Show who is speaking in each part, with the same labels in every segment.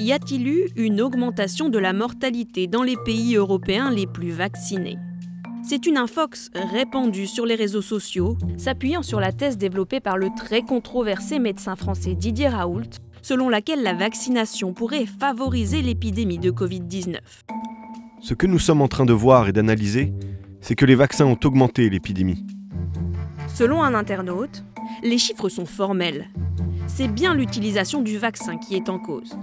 Speaker 1: Y a-t-il eu une augmentation de la mortalité dans les pays européens les plus vaccinés? C'est une infox répandue sur les réseaux sociaux, s'appuyant sur la thèse développée par le très controversé médecin français Didier Raoult, selon laquelle la vaccination pourrait favoriser l'épidémie de Covid-19.
Speaker 2: Ce que nous sommes en train de voir et d'analyser, c'est que les vaccins ont augmenté l'épidémie.
Speaker 1: Selon un internaute, les chiffres sont formels. C'est bien l'utilisation du vaccin qui est en cause.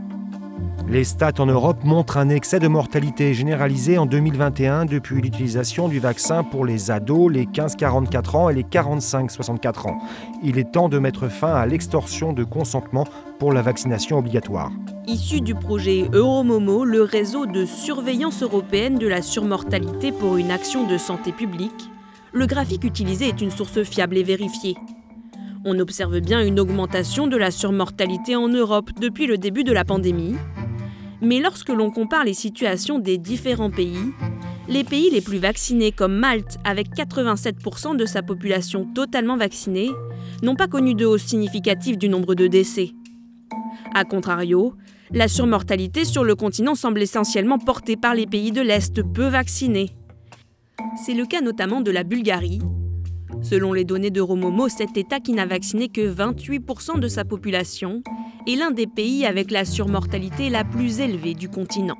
Speaker 3: Les stats en Europe montrent un excès de mortalité généralisé en 2021 depuis l'utilisation du vaccin pour les ados, les 15-44 ans et les 45-64 ans. Il est temps de mettre fin à l'extorsion de consentement pour la vaccination obligatoire.
Speaker 1: Issu du projet Euromomo, le réseau de surveillance européenne de la surmortalité pour une action de santé publique, le graphique utilisé est une source fiable et vérifiée. On observe bien une augmentation de la surmortalité en Europe depuis le début de la pandémie, mais lorsque l'on compare les situations des différents pays, les pays les plus vaccinés comme Malte, avec 87% de sa population totalement vaccinée, n'ont pas connu de hausse significative du nombre de décès. A contrario, la surmortalité sur le continent semble essentiellement portée par les pays de l'Est peu vaccinés. C'est le cas notamment de la Bulgarie. Selon les données de Romomo, cet État qui n'a vacciné que 28% de sa population est l'un des pays avec la surmortalité la plus élevée du continent.